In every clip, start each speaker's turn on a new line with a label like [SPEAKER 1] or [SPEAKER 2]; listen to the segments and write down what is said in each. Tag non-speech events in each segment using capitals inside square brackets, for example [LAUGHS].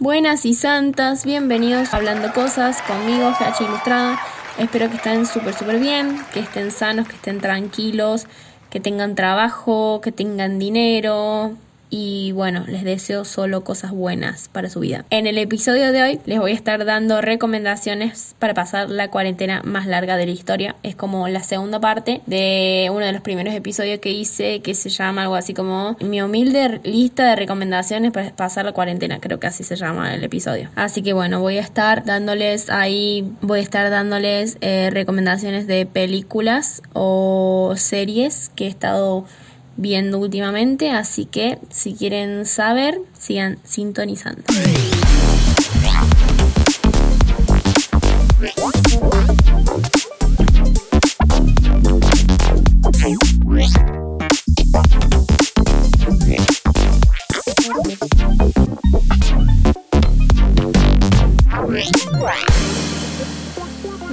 [SPEAKER 1] Buenas y santas, bienvenidos a Hablando Cosas conmigo, H Ilustrada. Espero que estén súper, súper bien, que estén sanos, que estén tranquilos, que tengan trabajo, que tengan dinero, y bueno, les deseo solo cosas buenas para su vida. En el episodio de hoy les voy a estar dando recomendaciones para pasar la cuarentena más larga de la historia. Es como la segunda parte de uno de los primeros episodios que hice que se llama algo así como mi humilde lista de recomendaciones para pasar la cuarentena. Creo que así se llama el episodio. Así que bueno, voy a estar dándoles ahí, voy a estar dándoles eh, recomendaciones de películas o series que he estado viendo últimamente, así que si quieren saber, sigan sintonizando.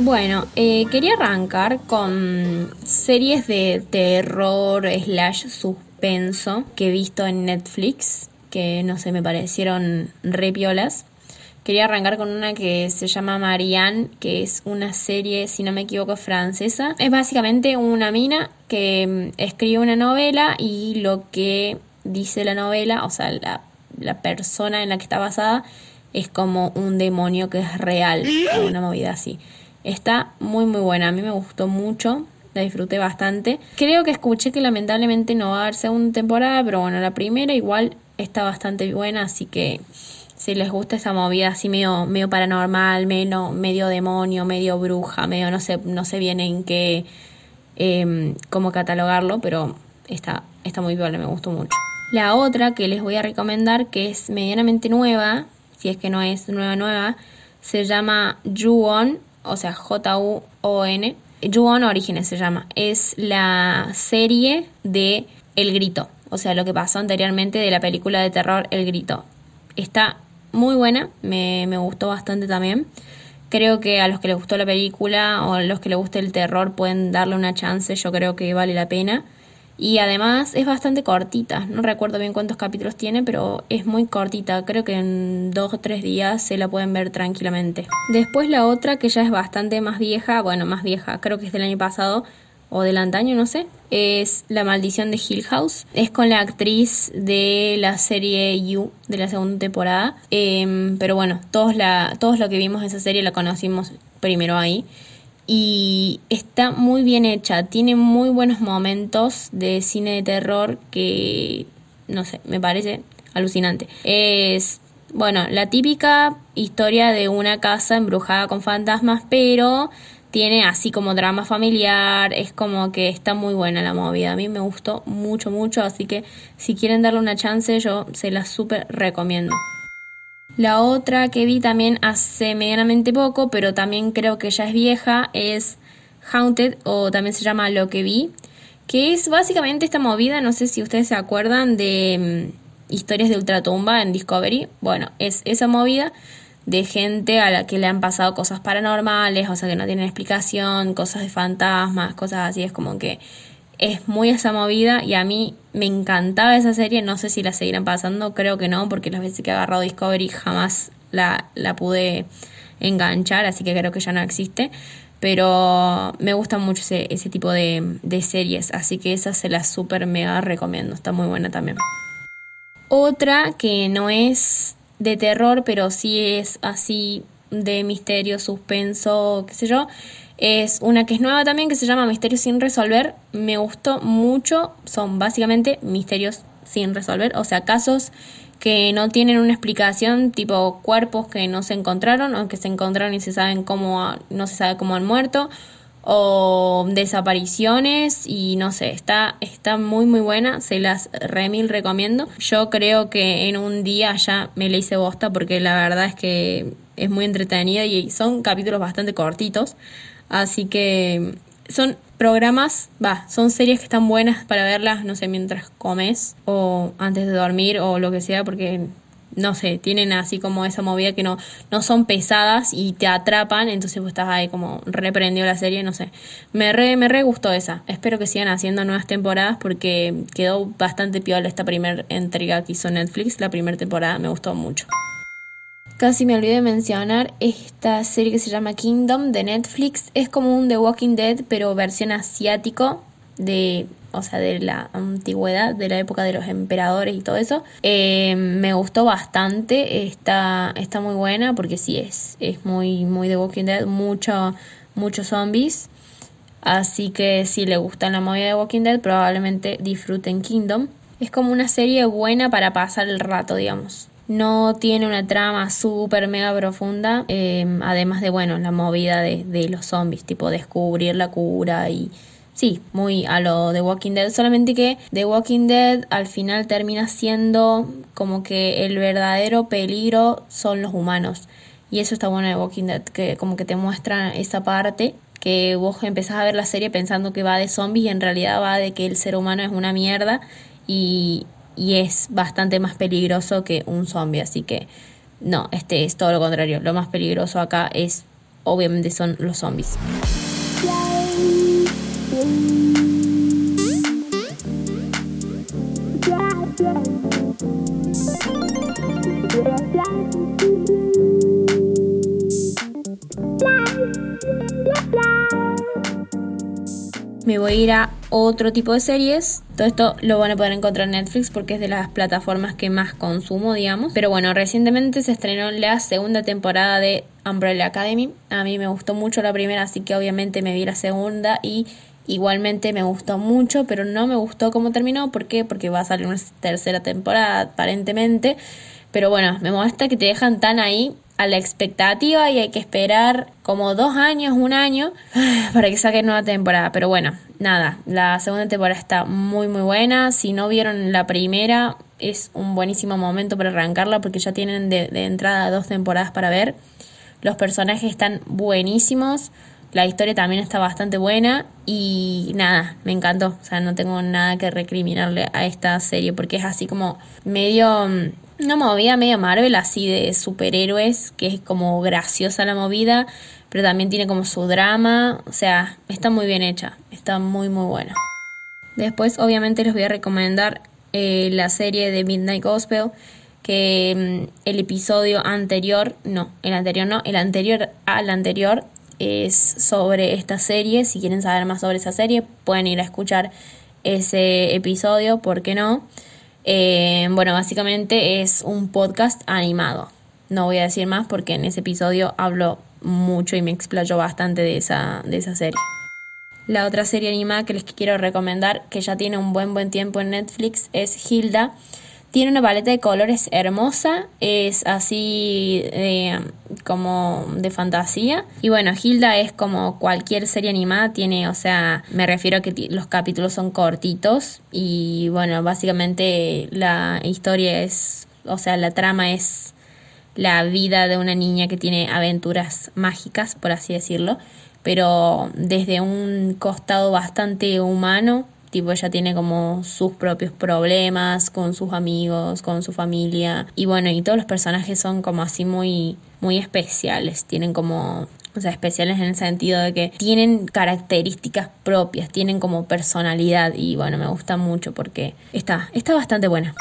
[SPEAKER 1] Bueno, eh, quería arrancar con series de terror slash suspenso que he visto en Netflix, que no sé, me parecieron re piolas. Quería arrancar con una que se llama Marianne, que es una serie, si no me equivoco, francesa. Es básicamente una mina que mm, escribe una novela y lo que dice la novela, o sea, la, la persona en la que está basada, es como un demonio que es real, una movida así. Está muy muy buena, a mí me gustó mucho, la disfruté bastante. Creo que escuché que lamentablemente no va a haber segunda temporada, pero bueno, la primera igual está bastante buena, así que si les gusta esa movida así medio, medio paranormal, medio, medio demonio, medio bruja, medio no sé, no sé bien en qué, em, cómo catalogarlo, pero está, está muy bien, me gustó mucho. La otra que les voy a recomendar, que es medianamente nueva, si es que no es nueva nueva, se llama Ju-On o sea, J-U-O-N. Ju-On Orígenes se llama. Es la serie de El Grito. O sea, lo que pasó anteriormente de la película de terror El Grito. Está muy buena, me, me gustó bastante también. Creo que a los que les gustó la película o a los que les guste el terror pueden darle una chance, yo creo que vale la pena. Y además es bastante cortita, no recuerdo bien cuántos capítulos tiene, pero es muy cortita, creo que en dos o tres días se la pueden ver tranquilamente. Después la otra que ya es bastante más vieja, bueno, más vieja, creo que es del año pasado o del antaño, no sé, es La maldición de Hill House. Es con la actriz de la serie You de la segunda temporada, em, pero bueno, todos, la, todos lo que vimos esa serie la conocimos primero ahí y está muy bien hecha, tiene muy buenos momentos de cine de terror que, no sé, me parece alucinante. Es, bueno, la típica historia de una casa embrujada con fantasmas, pero tiene así como drama familiar, es como que está muy buena la movida, a mí me gustó mucho, mucho, así que si quieren darle una chance yo se la súper recomiendo. La otra que vi también hace medianamente poco, pero también creo que ya es vieja, es Haunted o también se llama Lo que vi, que es básicamente esta movida, no sé si ustedes se acuerdan de mm, historias de ultratumba en Discovery. Bueno, es esa movida de gente a la que le han pasado cosas paranormales, o sea que no tienen explicación, cosas de fantasmas, cosas así, es como que es muy esa movida y a mí me encantaba esa serie, no sé si la seguirán pasando, creo que no, porque las veces que he agarrado Discovery jamás la, la pude enganchar, así que creo que ya no existe. Pero me gusta mucho ese, ese tipo de, de series, así que esa se la super mega recomiendo, está muy buena también. Otra que no es de terror, pero sí es así de misterio, suspenso, qué sé yo, es una que es nueva también que se llama Misterios sin resolver. Me gustó mucho. Son básicamente misterios sin resolver. O sea, casos que no tienen una explicación, tipo cuerpos que no se encontraron o que se encontraron y se saben cómo no se sabe cómo han muerto o desapariciones y no sé, está está muy muy buena, se las remil recomiendo. Yo creo que en un día ya me la hice bosta porque la verdad es que es muy entretenida y son capítulos bastante cortitos. Así que son programas, va, son series que están buenas para verlas, no sé, mientras comes o antes de dormir o lo que sea, porque no sé, tienen así como esa movida que no, no son pesadas y te atrapan, entonces vos estás ahí como reprendido la serie, no sé. Me re, me re gustó esa. Espero que sigan haciendo nuevas temporadas porque quedó bastante piola esta primera entrega que hizo Netflix, la primera temporada me gustó mucho. Casi me olvidé de mencionar esta serie que se llama Kingdom de Netflix. Es como un The Walking Dead, pero versión asiático de o sea, de la antigüedad, de la época de los emperadores y todo eso. Eh, me gustó bastante, está, está muy buena porque sí es, es muy, muy The Walking Dead, mucho, muchos zombies. Así que si le gustan la movida de Walking Dead, probablemente disfruten Kingdom. Es como una serie buena para pasar el rato, digamos. No tiene una trama súper mega profunda, eh, además de, bueno, la movida de, de los zombies, tipo descubrir la cura y sí, muy a lo de Walking Dead, solamente que The Walking Dead al final termina siendo como que el verdadero peligro son los humanos. Y eso está bueno de Walking Dead, que como que te muestra esa parte que vos empezás a ver la serie pensando que va de zombies y en realidad va de que el ser humano es una mierda y, y es bastante más peligroso que un zombie. Así que no, este es todo lo contrario. Lo más peligroso acá es, obviamente, son los zombies. me voy a ir a otro tipo de series. Todo esto lo van a poder encontrar en Netflix porque es de las plataformas que más consumo, digamos. Pero bueno, recientemente se estrenó la segunda temporada de Umbrella Academy. A mí me gustó mucho la primera, así que obviamente me vi la segunda y igualmente me gustó mucho, pero no me gustó cómo terminó. ¿Por qué? Porque va a salir una tercera temporada aparentemente. Pero bueno, me molesta que te dejan tan ahí a la expectativa y hay que esperar como dos años, un año [SIGHS] para que saquen nueva temporada. Pero bueno, nada, la segunda temporada está muy muy buena. Si no vieron la primera, es un buenísimo momento para arrancarla porque ya tienen de, de entrada dos temporadas para ver. Los personajes están buenísimos. La historia también está bastante buena y nada, me encantó. O sea, no tengo nada que recriminarle a esta serie porque es así como medio mm, una movida medio Marvel así de superhéroes, que es como graciosa la movida, pero también tiene como su drama, o sea, está muy bien hecha, está muy muy buena. Después obviamente les voy a recomendar eh, la serie de Midnight Gospel, que mm, el episodio anterior, no, el anterior no, el anterior al anterior es sobre esta serie, si quieren saber más sobre esa serie pueden ir a escuchar ese episodio, ¿por qué no? Eh, bueno, básicamente es un podcast animado. No voy a decir más porque en ese episodio hablo mucho y me explayo bastante de esa, de esa serie. La otra serie animada que les quiero recomendar, que ya tiene un buen buen tiempo en Netflix, es Hilda tiene una paleta de colores hermosa, es así eh, como de fantasía. Y bueno, Hilda es como cualquier serie animada, tiene, o sea, me refiero a que los capítulos son cortitos y bueno, básicamente la historia es, o sea, la trama es la vida de una niña que tiene aventuras mágicas, por así decirlo, pero desde un costado bastante humano Tipo, ella tiene como sus propios problemas con sus amigos, con su familia. Y bueno, y todos los personajes son como así muy, muy especiales. Tienen como o sea, especiales en el sentido de que tienen características propias, tienen como personalidad y bueno, me gusta mucho porque está, está bastante buena.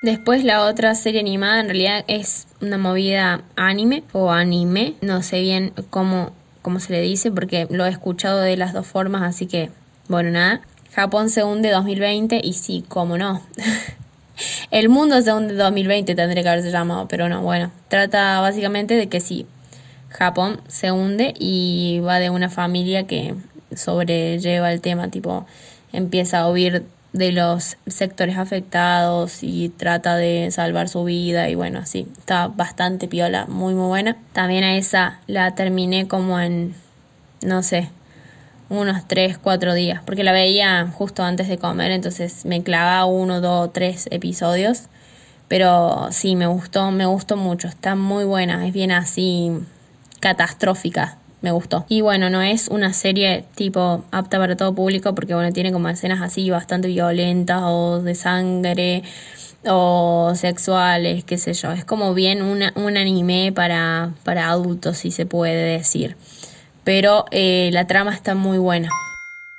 [SPEAKER 1] Después la otra serie animada en realidad es una movida anime o anime, no sé bien cómo, cómo se le dice porque lo he escuchado de las dos formas, así que bueno, nada. Japón se hunde 2020 y sí, cómo no. [LAUGHS] El mundo se hunde 2020 tendría que haberse llamado, pero no, bueno, trata básicamente de que sí, Japón se hunde y va de una familia que sobrelleva el tema, tipo, empieza a huir de los sectores afectados y trata de salvar su vida y bueno, sí, está bastante piola, muy muy buena. También a esa la terminé como en, no sé, unos 3, 4 días, porque la veía justo antes de comer, entonces me clavaba uno, dos, tres episodios. Pero sí, me gustó, me gustó mucho, está muy buena, es bien así catastrófica, me gustó. Y bueno, no es una serie tipo apta para todo público porque bueno, tiene como escenas así bastante violentas o de sangre o sexuales, qué sé yo. Es como bien una, un anime para, para adultos, si se puede decir pero eh, la trama está muy buena.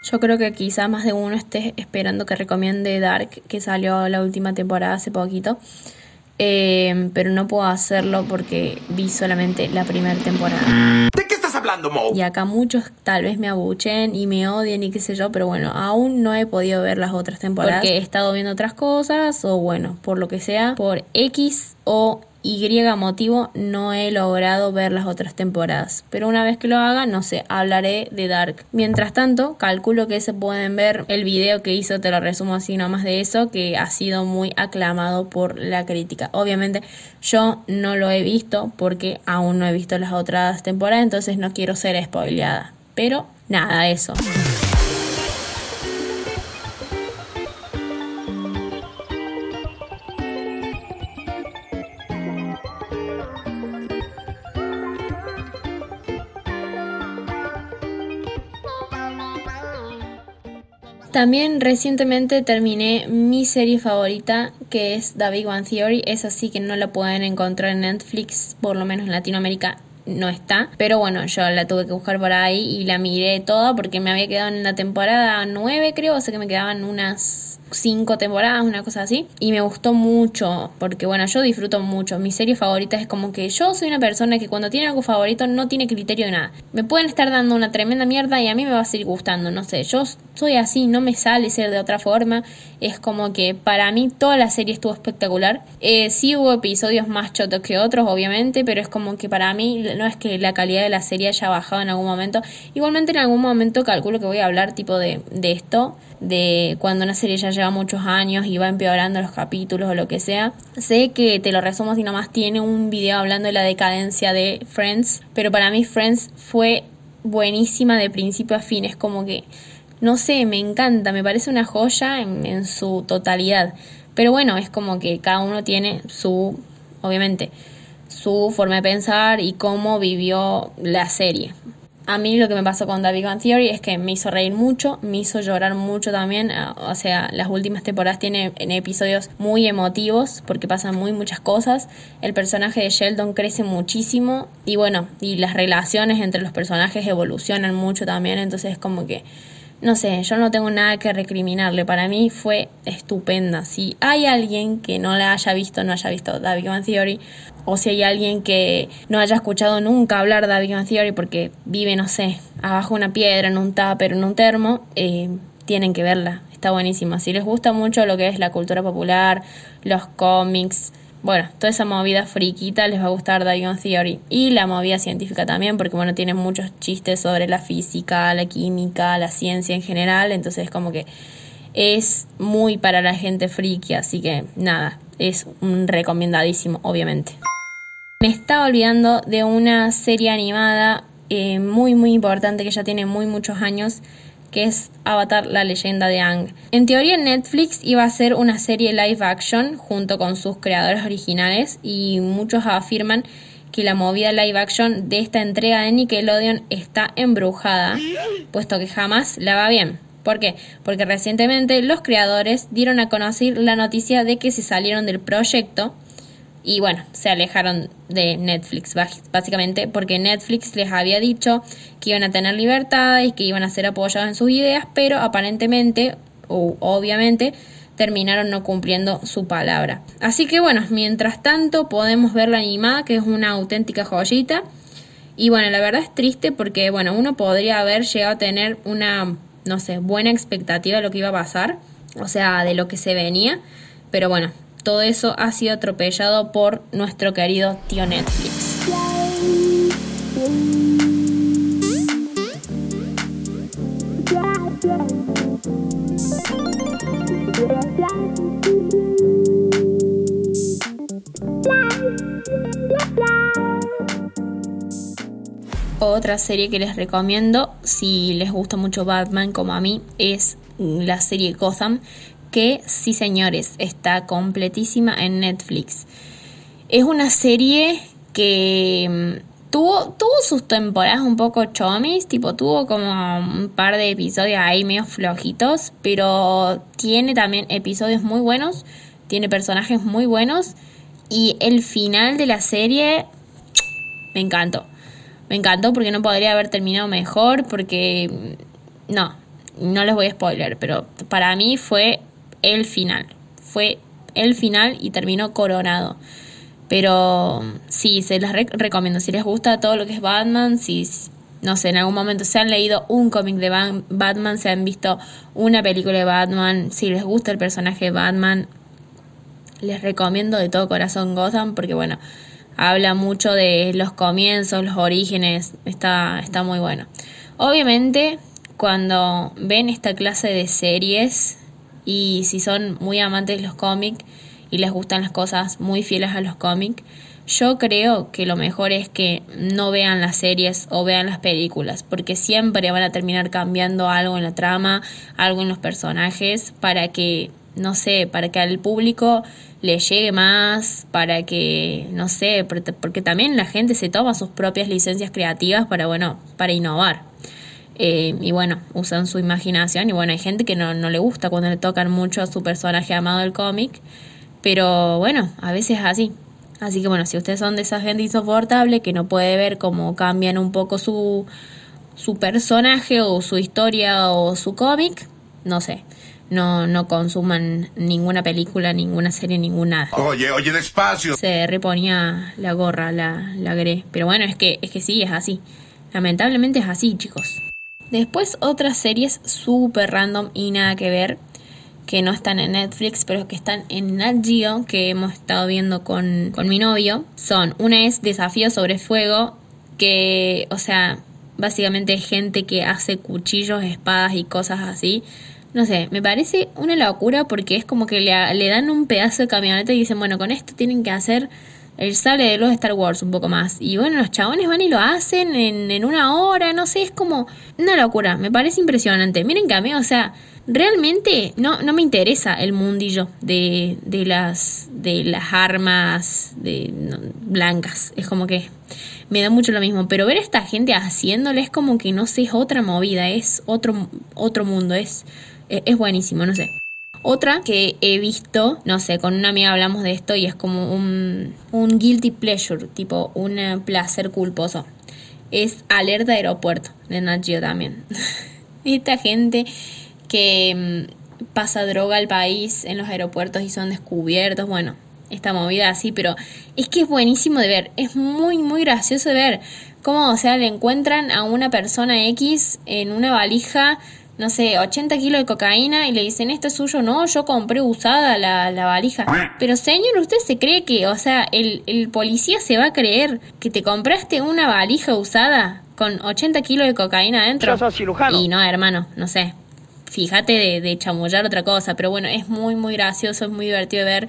[SPEAKER 1] Yo creo que quizá más de uno esté esperando que recomiende Dark, que salió la última temporada hace poquito, eh, pero no puedo hacerlo porque vi solamente la primera temporada.
[SPEAKER 2] ¿De qué estás hablando, Mo?
[SPEAKER 1] Y acá muchos tal vez me abuchen y me odien y qué sé yo, pero bueno, aún no he podido ver las otras temporadas porque he estado viendo otras cosas o bueno, por lo que sea, por X o y motivo no he logrado ver las otras temporadas. Pero una vez que lo haga, no sé, hablaré de Dark. Mientras tanto, calculo que se pueden ver el video que hizo, te lo resumo así nomás de eso, que ha sido muy aclamado por la crítica. Obviamente yo no lo he visto porque aún no he visto las otras temporadas, entonces no quiero ser spoileada. Pero nada, eso. También recientemente terminé mi serie favorita, que es The Big One Theory. Es así que no la pueden encontrar en Netflix, por lo menos en Latinoamérica no está. Pero bueno, yo la tuve que buscar por ahí y la miré toda porque me había quedado en la temporada 9, creo. O sea que me quedaban unas cinco temporadas, una cosa así. Y me gustó mucho, porque bueno, yo disfruto mucho. Mi serie favorita es como que yo soy una persona que cuando tiene algo favorito no tiene criterio de nada. Me pueden estar dando una tremenda mierda y a mí me va a seguir gustando, no sé. Yo soy así, no me sale ser de otra forma. Es como que para mí toda la serie estuvo espectacular. Eh, sí hubo episodios más chotos que otros, obviamente, pero es como que para mí no es que la calidad de la serie haya bajado en algún momento. Igualmente en algún momento calculo que voy a hablar tipo de, de esto, de cuando una serie ya lleva muchos años y va empeorando los capítulos o lo que sea. Sé que te lo resumo si nomás tiene un video hablando de la decadencia de Friends, pero para mí Friends fue buenísima de principio a fin. Es como que, no sé, me encanta, me parece una joya en, en su totalidad. Pero bueno, es como que cada uno tiene su, obviamente, su forma de pensar y cómo vivió la serie. A mí lo que me pasó con David Gun Theory es que me hizo reír mucho, me hizo llorar mucho también. Ah, o sea, las últimas temporadas tienen episodios muy emotivos porque pasan muy muchas cosas. El personaje de Sheldon crece muchísimo y bueno, y las relaciones entre los personajes evolucionan mucho también. Entonces es como que, no sé, yo no tengo nada que recriminarle. Para mí fue estupenda. Si hay alguien que no la haya visto, no haya visto David Gun Theory, o si hay alguien que no haya escuchado nunca hablar de Big Theory porque vive, no sé, abajo una piedra, en un tupper, en un termo, eh, tienen que verla. Está buenísima. Si les gusta mucho lo que es la cultura popular, los cómics, bueno, toda esa movida friquita les va a gustar The Theory. Y la movida científica también, porque bueno, tiene muchos chistes sobre la física, la química, la ciencia en general. Entonces como que es muy para la gente friki, así que nada, es un recomendadísimo, obviamente. Me estaba olvidando de una serie animada eh, muy muy importante que ya tiene muy muchos años, que es Avatar, la leyenda de Ang. En teoría Netflix iba a ser una serie live action junto con sus creadores originales y muchos afirman que la movida live action de esta entrega de Nickelodeon está embrujada, puesto que jamás la va bien. ¿Por qué? Porque recientemente los creadores dieron a conocer la noticia de que se salieron del proyecto y bueno, se alejaron de Netflix, básicamente porque Netflix les había dicho que iban a tener libertad y que iban a ser apoyados en sus ideas, pero aparentemente, o obviamente, terminaron no cumpliendo su palabra. Así que bueno, mientras tanto podemos ver la animada, que es una auténtica joyita. Y bueno, la verdad es triste porque, bueno, uno podría haber llegado a tener una, no sé, buena expectativa de lo que iba a pasar, o sea, de lo que se venía. Pero bueno, todo eso ha sido atropellado por nuestro querido tío Netflix. Otra serie que les recomiendo, si les gusta mucho Batman como a mí, es la serie Gotham, que sí señores, está completísima en Netflix. Es una serie que mm, tuvo, tuvo sus temporadas un poco chomis, tipo tuvo como un par de episodios ahí medio flojitos, pero tiene también episodios muy buenos, tiene personajes muy buenos y el final de la serie me encantó. Me encantó porque no podría haber terminado mejor, porque mm, no, no les voy a spoiler, pero para mí fue el final. Fue el final y terminó coronado. Pero sí, se las recomiendo. Si les gusta todo lo que es Batman, si no sé, en algún momento se han leído un cómic de Batman, se han visto una película de Batman, si les gusta el personaje de Batman, les recomiendo de todo corazón Gotham porque bueno, habla mucho de los comienzos, los orígenes, está, está muy bueno. Obviamente, cuando ven esta clase de series y si son muy amantes de los cómics y les gustan las cosas muy fieles a los cómics, yo creo que lo mejor es que no vean las series o vean las películas, porque siempre van a terminar cambiando algo en la trama, algo en los personajes, para que, no sé, para que al público le llegue más, para que, no sé, porque también la gente se toma sus propias licencias creativas para, bueno, para innovar. Eh, y bueno, usan su imaginación y bueno, hay gente que no, no le gusta cuando le tocan mucho a su personaje amado del cómic, pero bueno, a veces es así. Así que bueno, si ustedes son de esa gente insoportable que no puede ver cómo cambian un poco su, su personaje o su historia o su cómic, no sé. No, no consuman ninguna película, ninguna serie, ninguna nada.
[SPEAKER 2] Oye, oye, despacio.
[SPEAKER 1] Se reponía la gorra, la, la gré. Pero bueno, es que, es que sí, es así. Lamentablemente es así, chicos. Después otras series súper random y nada que ver que no están en Netflix, pero que están en Nat Geo, que hemos estado viendo con, con mi novio, son, una es Desafío sobre Fuego, que, o sea, básicamente gente que hace cuchillos, espadas y cosas así. No sé, me parece una locura porque es como que le, le dan un pedazo de camioneta y dicen, bueno, con esto tienen que hacer el sale de los Star Wars un poco más. Y bueno, los chabones van y lo hacen en, en una hora, no sé, es como una locura, me parece impresionante. Miren que a mí, o sea, realmente no, no me interesa el mundillo de, de, las, de las armas de, blancas. Es como que me da mucho lo mismo. Pero ver a esta gente haciéndolo es como que no sé, es otra movida, es otro, otro mundo, es, es buenísimo, no sé. Otra que he visto, no sé, con una amiga hablamos de esto y es como un, un guilty pleasure, tipo un placer culposo. Es Alerta Aeropuerto de Nat también. [LAUGHS] Esta gente que mm, pasa droga al país en los aeropuertos y son descubiertos, bueno, esta movida así, pero es que es buenísimo de ver, es muy, muy gracioso de ver cómo, o sea, le encuentran a una persona X en una valija, no sé, 80 kilos de cocaína y le dicen, esto es suyo, no, yo compré usada la, la valija. Pero señor, ¿usted se cree que, o sea, el, el policía se va a creer que te compraste una valija usada con 80 kilos de cocaína adentro? Y no, hermano, no sé fíjate de, de, chamullar otra cosa, pero bueno, es muy, muy gracioso, es muy divertido de ver.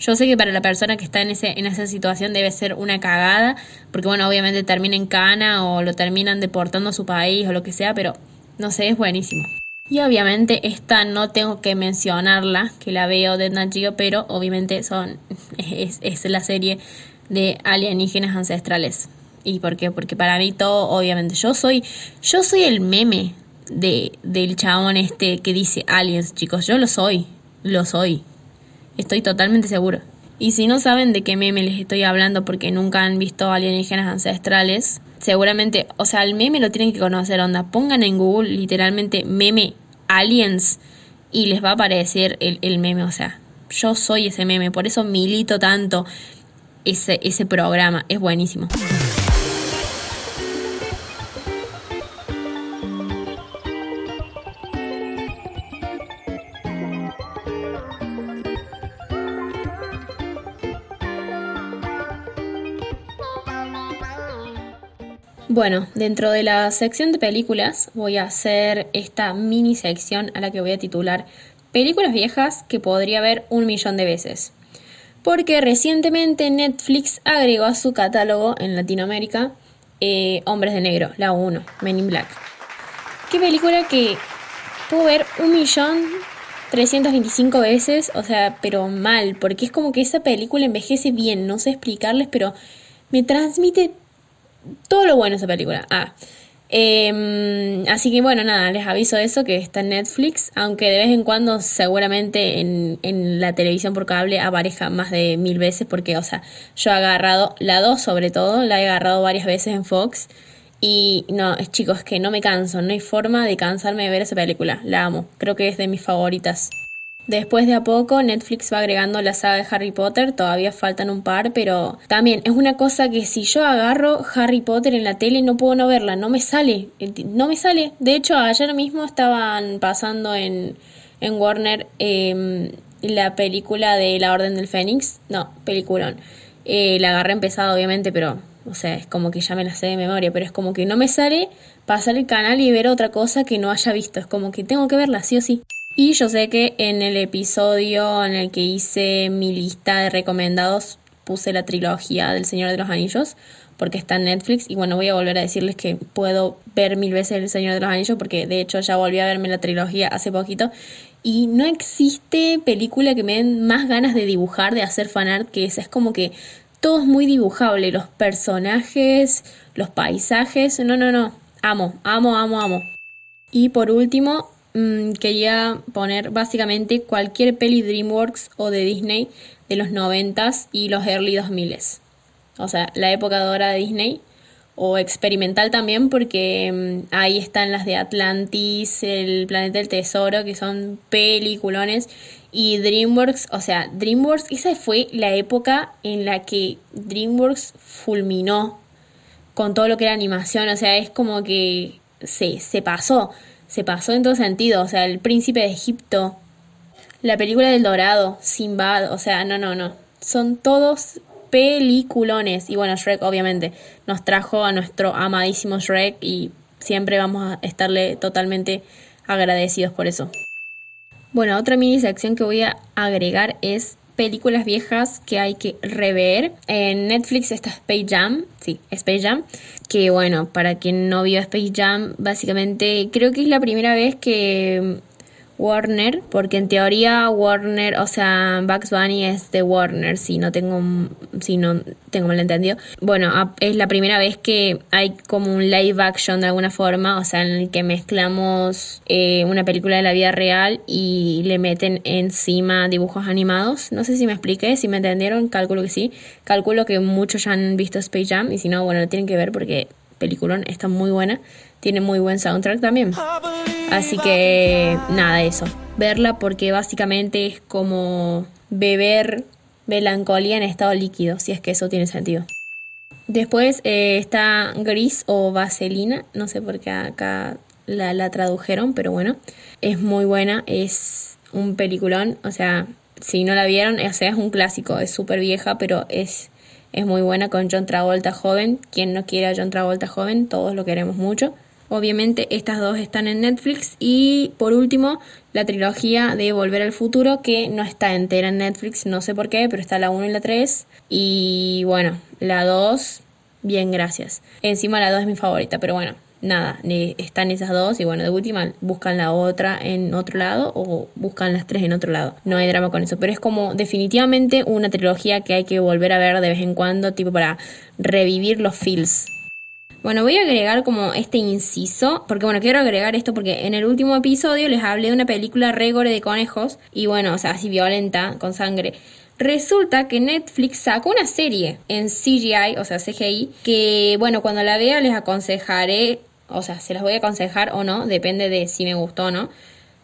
[SPEAKER 1] Yo sé que para la persona que está en, ese, en esa situación debe ser una cagada, porque bueno, obviamente termina en cana o lo terminan deportando a su país o lo que sea, pero no sé, es buenísimo. Y obviamente esta no tengo que mencionarla, que la veo de Nat pero obviamente son [LAUGHS] es, es la serie de alienígenas ancestrales. ¿Y por qué? Porque para mí todo, obviamente, yo soy, yo soy el meme de, del chabón este que dice aliens, chicos. Yo lo soy, lo soy. Estoy totalmente seguro. Y si no saben de qué meme les estoy hablando porque nunca han visto alienígenas ancestrales, seguramente, o sea, el meme lo tienen que conocer, onda. Pongan en Google literalmente meme aliens y les va a aparecer el, el meme, o sea, yo soy ese meme, por eso milito tanto ese, ese programa, es buenísimo. Bueno, dentro de la sección de películas voy a hacer esta mini sección a la que voy a titular Películas viejas que podría ver un millón de veces. Porque recientemente Netflix agregó a su catálogo en Latinoamérica eh, Hombres de Negro, la 1, Men in Black. Qué película que puedo ver un millón 325 veces, o sea, pero mal, porque es como que esa película envejece bien, no sé explicarles, pero me transmite todo lo bueno esa película. Ah. Em, así que bueno, nada, les aviso eso, que está en Netflix, aunque de vez en cuando seguramente en, en la televisión por cable aparezca más de mil veces, porque, o sea, yo he agarrado, la 2 sobre todo, la he agarrado varias veces en Fox, y no, chicos, que no me canso, no hay forma de cansarme de ver esa película, la amo, creo que es de mis favoritas. Después de a poco Netflix va agregando la saga de Harry Potter, todavía faltan un par, pero también es una cosa que si yo agarro Harry Potter en la tele no puedo no verla, no me sale, no me sale. De hecho, ayer mismo estaban pasando en, en Warner em, la película de La Orden del Fénix, no, peliculón. Eh, la agarré empezada obviamente, pero, o sea, es como que ya me la sé de memoria, pero es como que no me sale pasar el canal y ver otra cosa que no haya visto, es como que tengo que verla sí o sí. Y yo sé que en el episodio en el que hice mi lista de recomendados puse la trilogía del Señor de los Anillos porque está en Netflix y bueno voy a volver a decirles que puedo ver mil veces el Señor de los Anillos porque de hecho ya volví a verme la trilogía hace poquito y no existe película que me den más ganas de dibujar, de hacer fanart que esa. Es como que todo es muy dibujable, los personajes, los paisajes, no, no, no, amo, amo, amo, amo. Y por último, Mm, quería poner básicamente cualquier peli DreamWorks o de Disney de los 90s y los early 2000s. O sea, la época dorada de Disney o experimental también porque mm, ahí están las de Atlantis, el planeta del tesoro, que son peliculones. Y DreamWorks, o sea, DreamWorks, esa fue la época en la que DreamWorks fulminó con todo lo que era animación. O sea, es como que se, se pasó se pasó en todo sentido. O sea, el príncipe de Egipto, la película del Dorado, Sinbad, o sea, no, no, no. Son todos peliculones. Y bueno, Shrek obviamente nos trajo a nuestro amadísimo Shrek y siempre vamos a estarle totalmente agradecidos por eso. Bueno, otra mini sección que voy a agregar es películas viejas que hay que rever. En Netflix está Space Jam, sí, Space Jam, que bueno, para quien no vio Space Jam, básicamente creo que es la primera vez que Warner, porque en teoría Warner, o sea, Bugs Bunny es de Warner, si no tengo, si no tengo mal entendido. Bueno, es la primera vez que hay como un live action de alguna forma, o sea, en el que mezclamos eh, una película de la vida real y le meten encima dibujos animados. No sé si me expliqué, si me entendieron, calculo que sí. Calculo que muchos ya han visto Space Jam y si no, bueno, lo tienen que ver porque peliculón está muy buena. Tiene muy buen soundtrack también. Así que nada, eso. Verla porque básicamente es como beber melancolía en estado líquido, si es que eso tiene sentido. Después eh, está Gris o Vaselina, no sé por qué acá la, la tradujeron, pero bueno, es muy buena, es un peliculón, o sea, si no la vieron, o sea, es un clásico, es súper vieja, pero es, es muy buena con John Travolta joven. Quien no quiere a John Travolta joven, todos lo queremos mucho. Obviamente estas dos están en Netflix y por último la trilogía de Volver al Futuro que no está entera en Netflix, no sé por qué, pero está la 1 y la 3 y bueno, la 2, bien gracias. Encima la 2 es mi favorita, pero bueno, nada, están esas dos y bueno, de última buscan la otra en otro lado o buscan las tres en otro lado. No hay drama con eso, pero es como definitivamente una trilogía que hay que volver a ver de vez en cuando, tipo para revivir los feels bueno, voy a agregar como este inciso, porque bueno, quiero agregar esto porque en el último episodio les hablé de una película regore de conejos, y bueno, o sea, así violenta, con sangre. Resulta que Netflix sacó una serie en CGI, o sea, CGI, que bueno, cuando la vea les aconsejaré, o sea, se las voy a aconsejar o no, depende de si me gustó o no.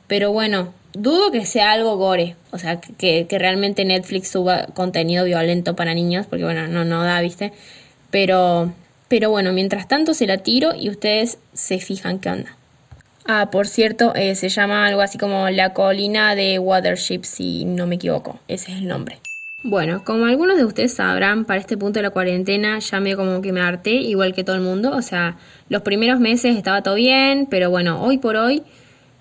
[SPEAKER 1] Pero bueno, dudo que sea algo gore, o sea, que, realmente Netflix suba contenido violento para niños, porque bueno, no, no da, ¿viste? Pero pero bueno, mientras tanto se la tiro y ustedes se fijan qué onda. Ah, por cierto, eh, se llama algo así como la colina de Watership, si no me equivoco. Ese es el nombre. Bueno, como algunos de ustedes sabrán, para este punto de la cuarentena ya me como que me harté, igual que todo el mundo. O sea, los primeros meses estaba todo bien, pero bueno, hoy por hoy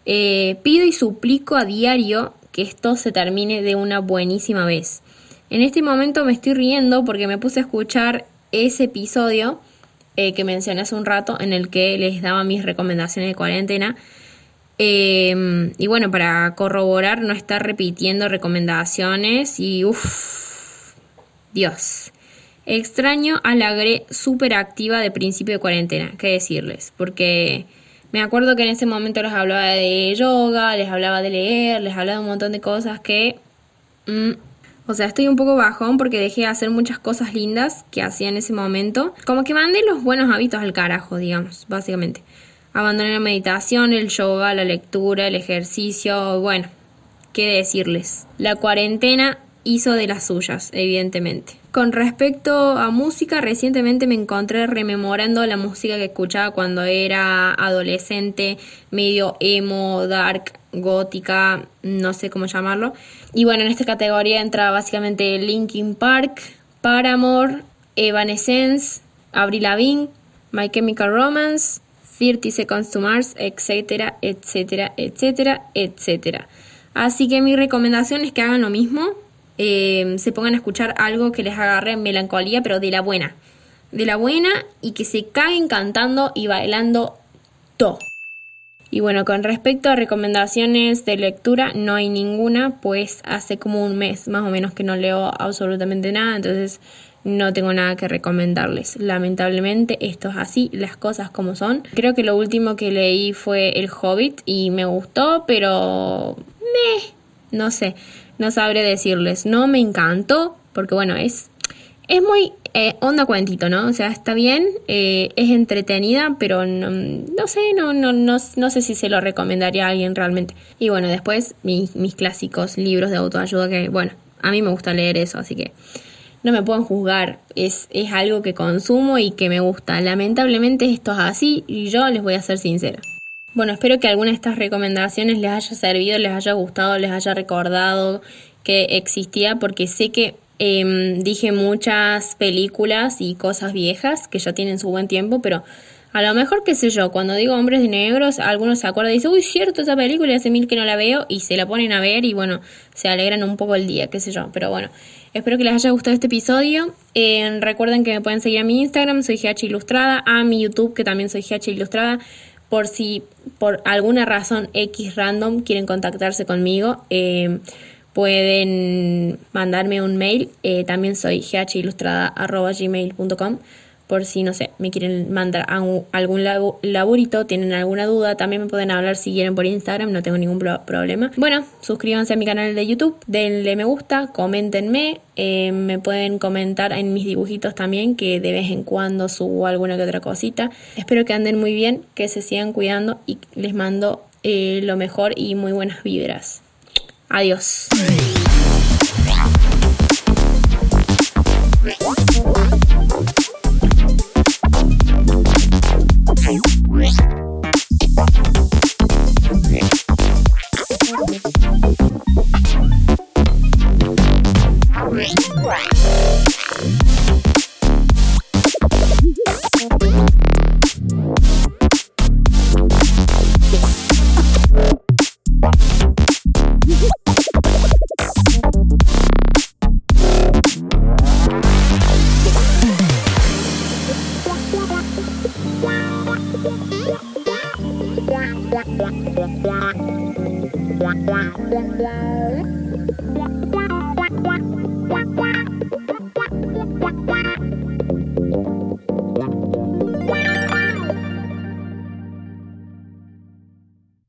[SPEAKER 1] eh, pido y suplico a diario que esto se termine de una buenísima vez. En este momento me estoy riendo porque me puse a escuchar ese episodio eh, que mencioné hace un rato, en el que les daba mis recomendaciones de cuarentena. Em, y bueno, para corroborar, no estar repitiendo recomendaciones y uff, Dios. Extraño a la Gre súper activa de principio de cuarentena, qué decirles, porque me acuerdo que en ese momento les hablaba de yoga, les hablaba de leer, les hablaba de un montón de cosas que mm, o sea, estoy un poco bajón porque dejé de hacer muchas cosas lindas que hacía en ese momento. Como que mandé los buenos hábitos al carajo, digamos, básicamente. Abandoné la meditación, el yoga, la lectura, el ejercicio, bueno, qué decirles. La cuarentena hizo de las suyas, evidentemente. Con respecto a música, recientemente me encontré rememorando la música que escuchaba cuando era adolescente, medio emo, dark, gótica, no sé cómo llamarlo. Y bueno, en esta categoría entra básicamente Linkin Park, Paramore, Evanescence, Avril Lavigne, My Chemical Romance, 30 Seconds to Mars, etcétera, etcétera, etcétera, etcétera. Así que mi recomendación es que hagan lo mismo, eh, se pongan a escuchar algo que les agarre melancolía, pero de la buena. De la buena y que se caguen cantando y bailando todo. Y bueno, con respecto a recomendaciones de lectura, no hay ninguna, pues hace como un mes más o menos que no leo absolutamente nada, entonces no tengo nada que recomendarles. Lamentablemente esto es así, las cosas como son. Creo que lo último que leí fue El Hobbit y me gustó, pero... Meh, no sé, no sabré decirles. No me encantó, porque bueno, es... Es muy eh, onda cuentito, ¿no? O sea, está bien, eh, es entretenida, pero no, no sé, no, no, no, sé si se lo recomendaría a alguien realmente. Y bueno, después mis, mis clásicos libros de autoayuda que, bueno, a mí me gusta leer eso, así que no me pueden juzgar, es, es algo que consumo y que me gusta. Lamentablemente esto es así y yo les voy a ser sincera. Bueno, espero que alguna de estas recomendaciones les haya servido, les haya gustado, les haya recordado que existía, porque sé que em, dije muchas películas y cosas viejas que ya tienen su buen tiempo, pero a lo mejor, qué sé yo, cuando digo hombres de negros, algunos se acuerdan y dicen, uy, cierto, esa película hace mil que no la veo y se la ponen a ver y bueno, se alegran un poco el día, qué sé yo. Pero bueno, espero que les haya gustado este episodio. Eh, recuerden que me pueden seguir a mi Instagram, soy GH Ilustrada, a mi YouTube, que también soy GH Ilustrada, por si por alguna razón X random quieren contactarse conmigo. Eh, pueden mandarme un mail, eh, también soy ghilustrada.gmail.com por si, no sé, me quieren mandar algún laburito, tienen alguna duda, también me pueden hablar si quieren por Instagram, no tengo ningún problema. Bueno, suscríbanse a mi canal de YouTube, denle me gusta, coméntenme, eh, me pueden comentar en mis dibujitos también, que de vez en cuando subo alguna que otra cosita. Espero que anden muy bien, que se sigan cuidando y les mando eh, lo mejor y muy buenas vibras. Adiós.